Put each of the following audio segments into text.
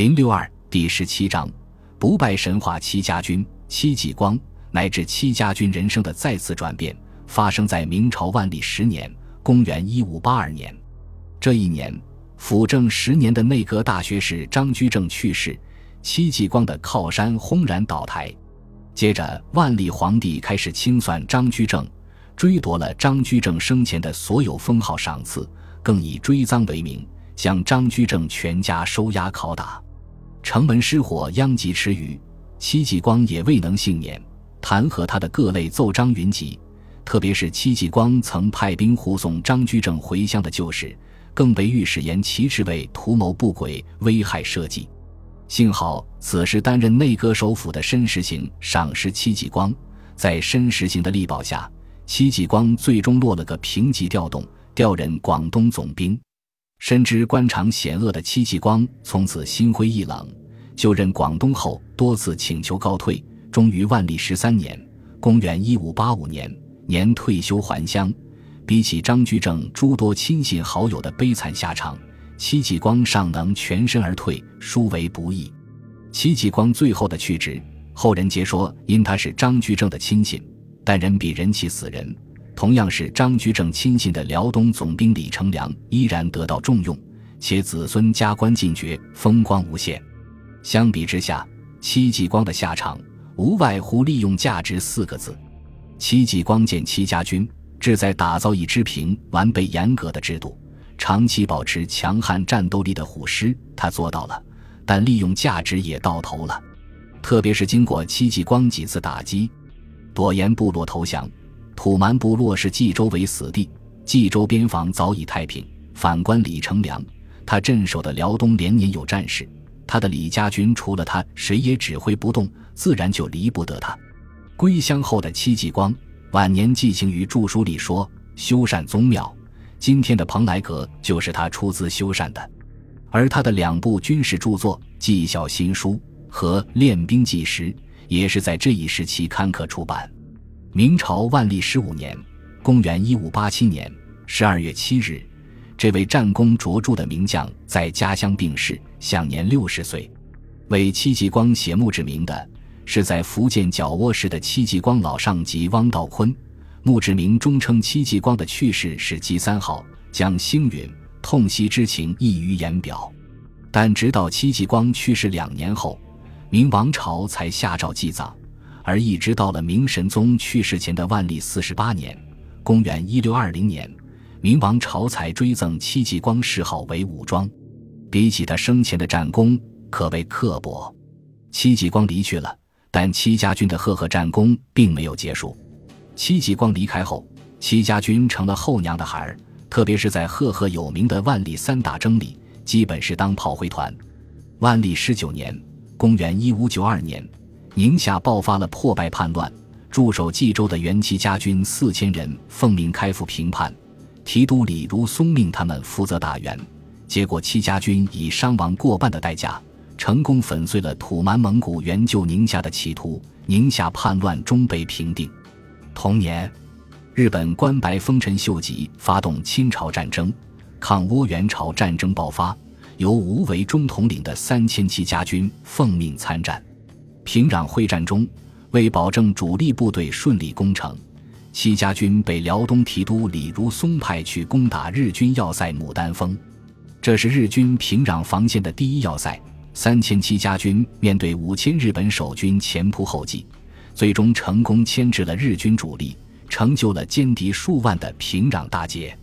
零六二第十七章：不败神话戚家军、戚继光乃至戚家军人生的再次转变，发生在明朝万历十年（公元一五八二年）。这一年，辅政十年的内阁大学士张居正去世，戚继光的靠山轰然倒台。接着，万历皇帝开始清算张居正，追夺了张居正生前的所有封号赏赐，更以追赃为名，将张居正全家收押拷打。城门失火，殃及池鱼。戚继光也未能幸免，弹劾他的各类奏章云集。特别是戚继光曾派兵护送张居正回乡的旧事，更被御史言其斥为图谋不轨、危害社稷。幸好此时担任内阁首辅的申时行赏识戚继光，在申时行的力保下，戚继光最终落了个平级调动，调任广东总兵。深知官场险恶的戚继光从此心灰意冷，就任广东后多次请求告退，终于万历十三年（公元一五八五年）年退休还乡。比起张居正诸多亲信好友的悲惨下场，戚继光尚能全身而退，殊为不易。戚继光最后的去职，后人皆说因他是张居正的亲信，但人比人气死人。同样是张居正亲信的辽东总兵李成梁依然得到重用，且子孙加官进爵，风光无限。相比之下，戚继光的下场无外乎“利用价值”四个字。戚继光见戚家军志在打造一支平完备严格的制度，长期保持强悍战斗力的虎师，他做到了，但利用价值也到头了。特别是经过戚继光几次打击，朵颜部落投降。土蛮部落视冀州为死地，冀州边防早已太平。反观李成梁，他镇守的辽东连年有战事，他的李家军除了他，谁也指挥不动，自然就离不得他。归乡后的戚继光，晚年寄情于著书里说：“修缮宗庙，今天的蓬莱阁就是他出资修缮的。”而他的两部军事著作《纪晓新书》和《练兵纪实》，也是在这一时期刊刻出版。明朝万历十五年，公元一五八七年十二月七日，这位战功卓著的名将在家乡病逝，享年六十岁。为戚继光写墓志铭的是在福建角窝市的戚继光老上级汪道坤。墓志铭中称戚继光的去世是吉三好，将星陨痛惜之情溢于言表。但直到戚继光去世两年后，明王朝才下诏祭葬。而一直到了明神宗去世前的万历四十八年（公元一六二零年），明王朝才追赠戚继光谥号为武庄。比起他生前的战功，可谓刻薄。戚继光离去了，但戚家军的赫赫战功并没有结束。戚继光离开后，戚家军成了后娘的孩儿，特别是在赫赫有名的万历三大征里，基本是当炮灰团。万历十九年（公元一五九二年）。宁夏爆发了破败叛乱，驻守冀州的元戚家军四千人奉命开赴平叛，提督李如松命他们负责打援，结果戚家军以伤亡过半的代价，成功粉碎了土蛮蒙古援救宁夏的企图，宁夏叛乱终被平定。同年，日本关白丰臣秀吉发动侵朝战争，抗倭援朝战争爆发，由吴为忠统领的三千戚家军奉命参战。平壤会战中，为保证主力部队顺利攻城，戚家军被辽东提督李如松派去攻打日军要塞牡丹峰，这是日军平壤防线的第一要塞。三千戚家军面对五千日本守军前仆后继，最终成功牵制了日军主力，成就了歼敌数万的平壤大捷。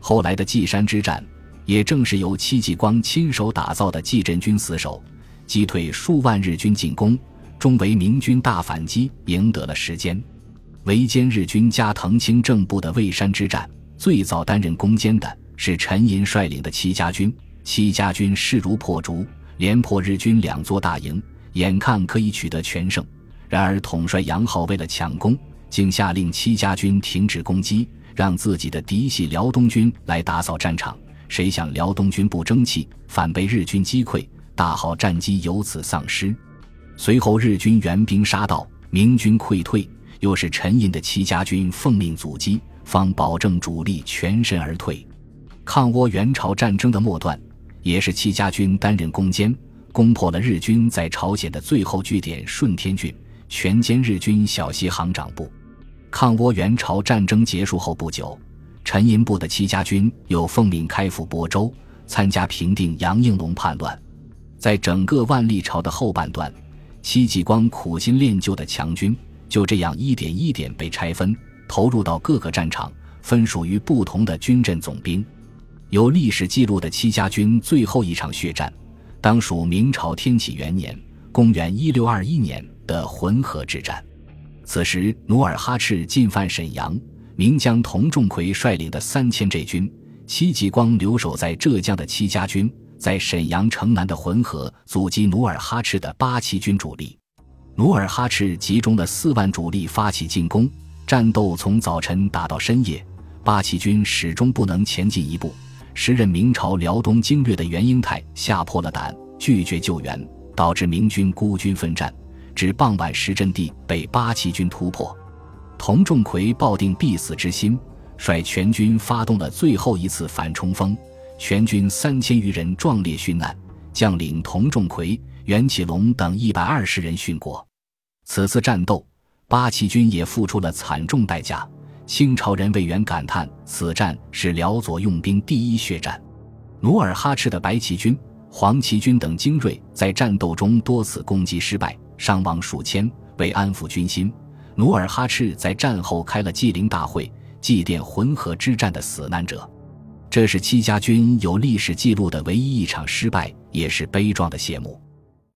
后来的稷山之战，也正是由戚继光亲手打造的蓟镇军死守，击退数万日军进攻。终为明军大反击赢得了时间。围歼日军加藤清正部的蔚山之战，最早担任攻坚的是陈寅率领的戚家军。戚家军势如破竹，连破日军两座大营，眼看可以取得全胜。然而统帅杨浩为了抢攻，竟下令戚家军停止攻击，让自己的嫡系辽东军来打扫战场。谁想辽东军不争气，反被日军击溃，大好战机由此丧失。随后，日军援兵杀到，明军溃退，又是陈寅的戚家军奉命阻击，方保证主力全身而退。抗倭援朝战争的末段，也是戚家军担任攻坚，攻破了日军在朝鲜的最后据点顺天郡，全歼日军小西行长部。抗倭援朝战争结束后不久，陈寅部的戚家军又奉命开赴亳州，参加平定杨应龙叛乱。在整个万历朝的后半段，戚继光苦心练就的强军就这样一点一点被拆分，投入到各个战场，分属于不同的军阵总兵。有历史记录的戚家军最后一场血战，当属明朝天启元年（公元1621年）的浑河之战。此时，努尔哈赤进犯沈阳，名将童仲奎率领的三千这军，戚继光留守在浙江的戚家军。在沈阳城南的浑河阻击努尔哈赤的八旗军主力，努尔哈赤集中了四万主力发起进攻，战斗从早晨打到深夜，八旗军始终不能前进一步。时任明朝辽东经略的袁英泰吓破了胆，拒绝救援，导致明军孤军奋战，至傍晚时阵地被八旗军突破。童仲奎抱定必死之心，率全军发动了最后一次反冲锋。全军三千余人壮烈殉难，将领童仲奎、袁启龙等一百二十人殉国。此次战斗，八旗军也付出了惨重代价。清朝人魏源感叹：“此战是辽左用兵第一血战。”努尔哈赤的白旗军、黄旗军等精锐在战斗中多次攻击失败，伤亡数千。为安抚军心，努尔哈赤在战后开了祭灵大会，祭奠浑河之战的死难者。这是戚家军有历史记录的唯一一场失败，也是悲壮的谢幕。